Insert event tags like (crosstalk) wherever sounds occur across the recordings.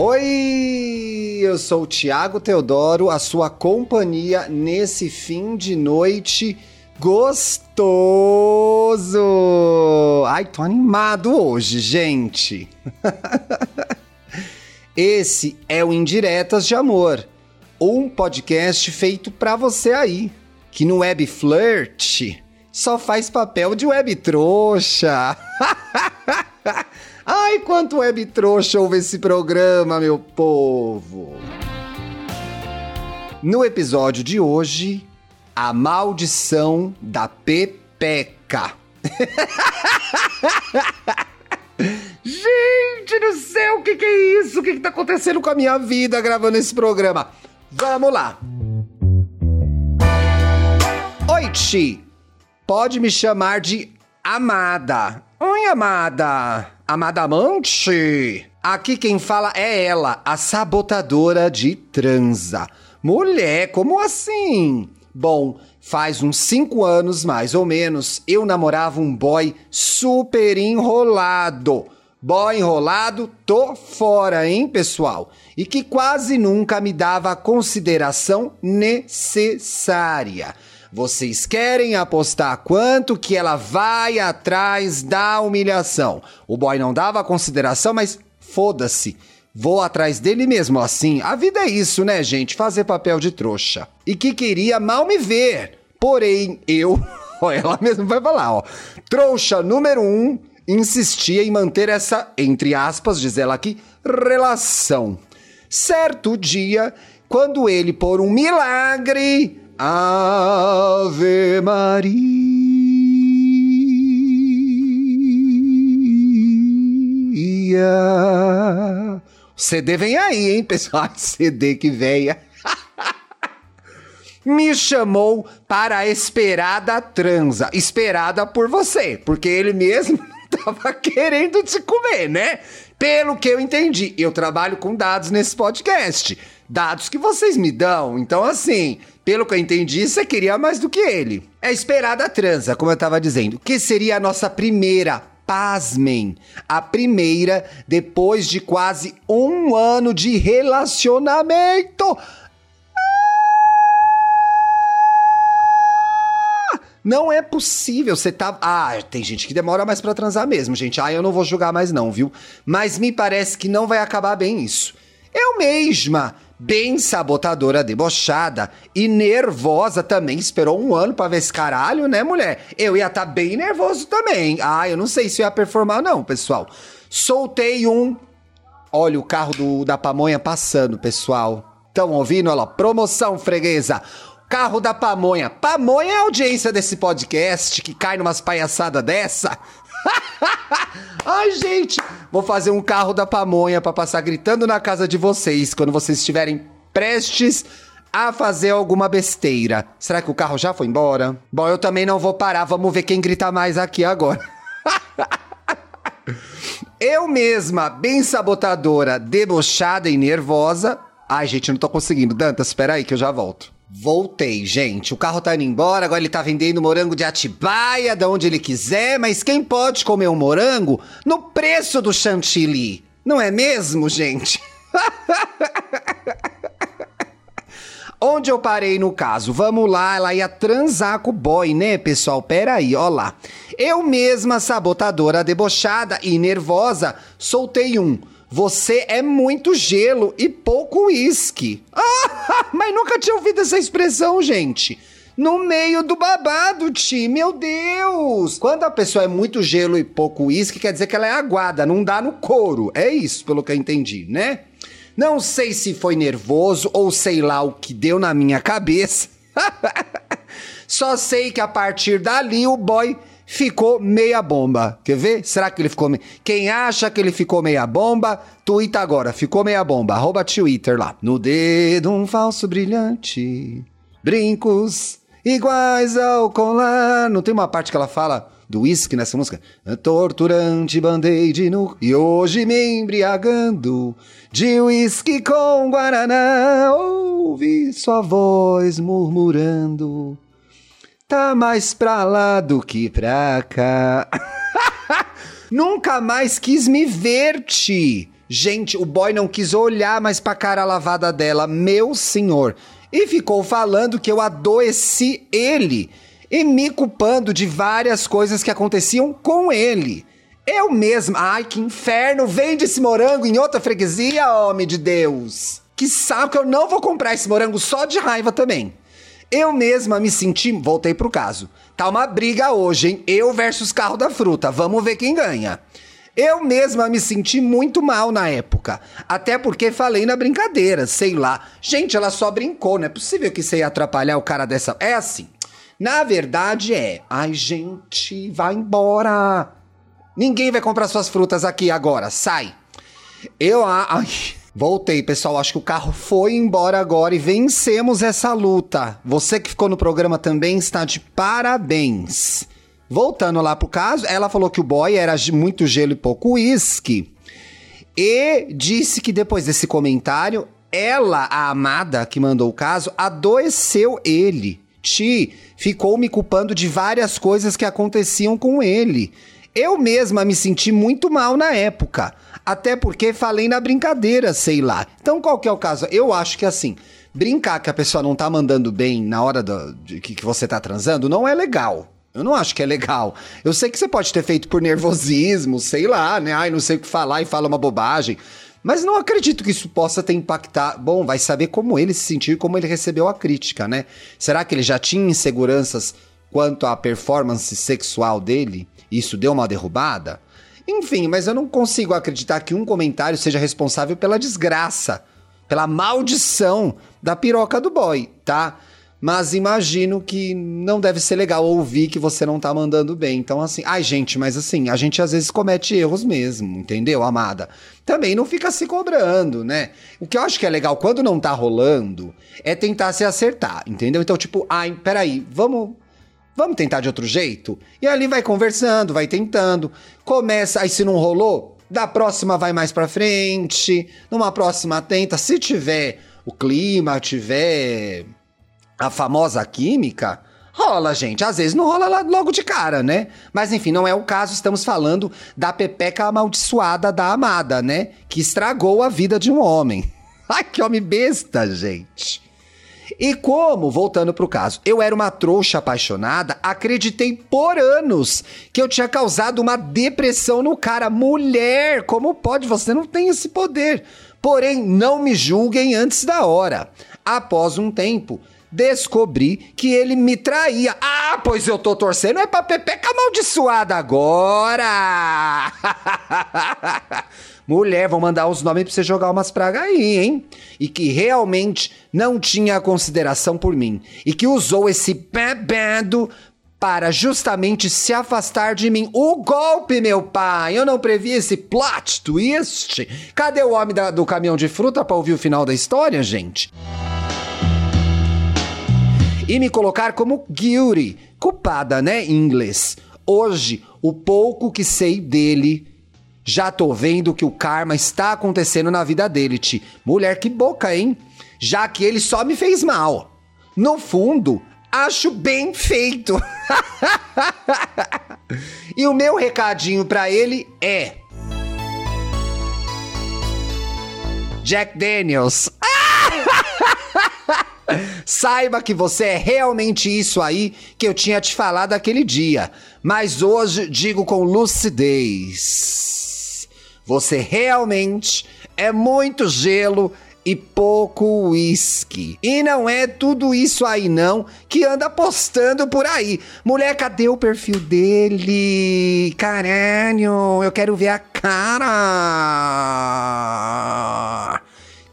Oi, eu sou o Tiago Teodoro, a sua companhia nesse fim de noite gostoso. Ai, tô animado hoje, gente. (laughs) Esse é o Indiretas de Amor, um podcast feito pra você aí, que no Web Flirt só faz papel de web trouxa. (laughs) Ai, quanto web trouxa ouve esse programa, meu povo! No episódio de hoje, a maldição da Pepeca. (laughs) Gente do céu, o que, que é isso? O que, que tá acontecendo com a minha vida gravando esse programa? Vamos lá! Oi, Ti! Pode me chamar de Amada. Oi, Amada! Amada amante! Aqui quem fala é ela, a sabotadora de transa. Mulher, como assim? Bom, faz uns 5 anos mais ou menos, eu namorava um boy super enrolado. Boy enrolado, tô fora, hein, pessoal? E que quase nunca me dava a consideração necessária. Vocês querem apostar quanto que ela vai atrás da humilhação? O boy não dava consideração, mas foda-se. Vou atrás dele mesmo, assim. A vida é isso, né, gente? Fazer papel de trouxa. E que queria mal me ver. Porém, eu. (laughs) Ela mesma vai falar, ó. Trouxa número um insistia em manter essa, entre aspas, diz ela aqui, relação. Certo dia, quando ele, por um milagre, Ave Maria. CD vem aí, hein, pessoal? (laughs) CD que veia. (laughs) Me chamou para a esperada transa. Esperada por você, porque ele mesmo tava (laughs) querendo te comer, né? Pelo que eu entendi, eu trabalho com dados nesse podcast. Dados que vocês me dão. Então, assim, pelo que eu entendi, você queria mais do que ele. É esperada a transa, como eu tava dizendo, que seria a nossa primeira pasmem, a primeira depois de quase um ano de relacionamento. Não é possível, você tá. Ah, tem gente que demora mais para transar mesmo, gente. Ah, eu não vou julgar mais, não, viu? Mas me parece que não vai acabar bem isso. Eu mesma bem sabotadora, debochada e nervosa também. Esperou um ano pra ver esse caralho, né, mulher? Eu ia estar tá bem nervoso também. Ah, eu não sei se eu ia performar, não, pessoal. Soltei um. Olha o carro do, da pamonha passando, pessoal. Estão ouvindo? Olha lá, promoção freguesa. Carro da pamonha. Pamonha é a audiência desse podcast que cai numas palhaçadas dessa. (laughs) Ai, gente, vou fazer um carro da pamonha para passar gritando na casa de vocês quando vocês estiverem prestes a fazer alguma besteira. Será que o carro já foi embora? Bom, eu também não vou parar, vamos ver quem grita mais aqui agora. (laughs) eu mesma, bem sabotadora, debochada e nervosa. Ai, gente, não tô conseguindo. Dantas, espera aí que eu já volto. Voltei, gente. O carro tá indo embora, agora ele tá vendendo morango de Atibaia, de onde ele quiser, mas quem pode comer um morango no preço do chantilly? Não é mesmo, gente? (laughs) Onde eu parei no caso? Vamos lá, ela ia transar com o boy, né, pessoal? Pera aí, ó lá. Eu mesma, sabotadora, debochada e nervosa, soltei um. Você é muito gelo e pouco uísque. (laughs) Ah, mas nunca tinha ouvido essa expressão, gente. No meio do babado, Ti, meu Deus! Quando a pessoa é muito gelo e pouco uísque, quer dizer que ela é aguada, não dá no couro. É isso, pelo que eu entendi, né? Não sei se foi nervoso ou sei lá o que deu na minha cabeça. (laughs) Só sei que a partir dali o boy ficou meia bomba. Quer ver? Será que ele ficou meia... Quem acha que ele ficou meia bomba, tuita agora. Ficou meia bomba. Arroba Twitter lá. No dedo um falso brilhante, brincos iguais ao colar. Não tem uma parte que ela fala do uísque nessa música? Torturante band-aid no... E hoje me embriagando de uísque com guaraná. Ouvi sua voz murmurando tá mais pra lá do que pra cá. (laughs) Nunca mais quis me ver-te. Gente, o boy não quis olhar mais pra cara lavada dela, meu senhor. E ficou falando que eu adoeci ele e me culpando de várias coisas que aconteciam com ele. Eu mesma, ai que inferno, vende esse morango em outra freguesia, homem de Deus. Que saco, eu não vou comprar esse morango só de raiva também. Eu mesma me senti, voltei pro caso. Tá uma briga hoje, hein? Eu versus carro da fruta. Vamos ver quem ganha. Eu mesma me senti muito mal na época. Até porque falei na brincadeira, sei lá. Gente, ela só brincou, não é possível que você ia atrapalhar o cara dessa. É assim. Na verdade é. Ai, gente, vai embora. Ninguém vai comprar suas frutas aqui agora. Sai. Eu. Ai. Voltei, pessoal. Acho que o carro foi embora agora e vencemos essa luta. Você que ficou no programa também está de parabéns. Voltando lá pro caso, ela falou que o boy era muito gelo e pouco uísque. E disse que depois desse comentário, ela, a amada que mandou o caso, adoeceu ele. Ti ficou me culpando de várias coisas que aconteciam com ele. Eu mesma me senti muito mal na época. Até porque falei na brincadeira, sei lá. Então, qual que é o caso? Eu acho que assim, brincar que a pessoa não tá mandando bem na hora do, de que, que você tá transando não é legal. Eu não acho que é legal. Eu sei que você pode ter feito por nervosismo, (laughs) sei lá, né? Ai, não sei o que falar e fala uma bobagem. Mas não acredito que isso possa ter impactado. Bom, vai saber como ele se sentiu e como ele recebeu a crítica, né? Será que ele já tinha inseguranças quanto à performance sexual dele? Isso deu uma derrubada? Enfim, mas eu não consigo acreditar que um comentário seja responsável pela desgraça, pela maldição da piroca do boy, tá? Mas imagino que não deve ser legal ouvir que você não tá mandando bem. Então, assim, ai, gente, mas assim, a gente às vezes comete erros mesmo, entendeu, amada? Também não fica se cobrando, né? O que eu acho que é legal quando não tá rolando é tentar se acertar, entendeu? Então, tipo, ai, peraí, vamos. Vamos tentar de outro jeito? E ali vai conversando, vai tentando. Começa, aí se não rolou, da próxima vai mais pra frente. Numa próxima tenta. Se tiver o clima, tiver a famosa química, rola, gente. Às vezes não rola logo de cara, né? Mas enfim, não é o caso. Estamos falando da pepeca amaldiçoada da amada, né? Que estragou a vida de um homem. (laughs) Ai, que homem besta, gente. E como, voltando pro caso, eu era uma trouxa apaixonada, acreditei por anos que eu tinha causado uma depressão no cara. Mulher, como pode? Você não tem esse poder. Porém, não me julguem antes da hora. Após um tempo, descobri que ele me traía. Ah, pois eu tô torcendo é pra Pepeca amaldiçoada agora! (laughs) Mulher, vou mandar os nomes pra você jogar umas pragas aí, hein? E que realmente não tinha consideração por mim. E que usou esse bebendo para justamente se afastar de mim. O golpe, meu pai! Eu não previ esse plot twist. Cadê o homem da, do caminhão de fruta para ouvir o final da história, gente? e me colocar como guilty, culpada, né, em inglês. Hoje, o pouco que sei dele, já tô vendo que o karma está acontecendo na vida dele, Ti. Mulher, que boca, hein? Já que ele só me fez mal. No fundo, acho bem feito. (laughs) e o meu recadinho para ele é: Jack Daniels. (laughs) Saiba que você é realmente isso aí que eu tinha te falado aquele dia, mas hoje digo com lucidez. Você realmente é muito gelo e pouco uísque. E não é tudo isso aí não que anda postando por aí. Mulher, cadê o perfil dele? Caralho, eu quero ver a cara.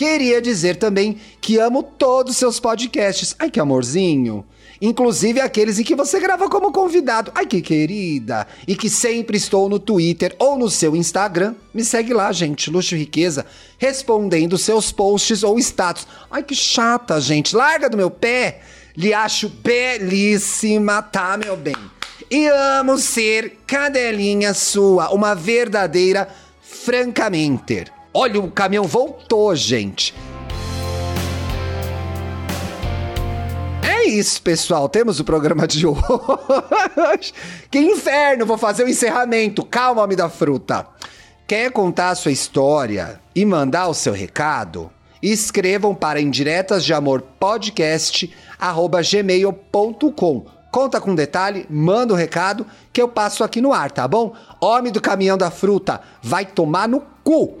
Queria dizer também que amo todos seus podcasts. Ai, que amorzinho. Inclusive aqueles em que você grava como convidado. Ai, que querida. E que sempre estou no Twitter ou no seu Instagram. Me segue lá, gente. Luxo e Riqueza. Respondendo seus posts ou status. Ai, que chata, gente. Larga do meu pé. Lhe acho belíssima, tá, meu bem? E amo ser cadelinha sua. Uma verdadeira francamente. Olha, o caminhão voltou, gente. É isso, pessoal. Temos o programa de (laughs) hoje. que inferno! Vou fazer o encerramento. Calma, homem da fruta. Quer contar a sua história e mandar o seu recado? Escrevam para indiretas de amor podcast gmail.com. Conta com detalhe, manda o um recado que eu passo aqui no ar, tá bom? Homem do caminhão da fruta, vai tomar no cu!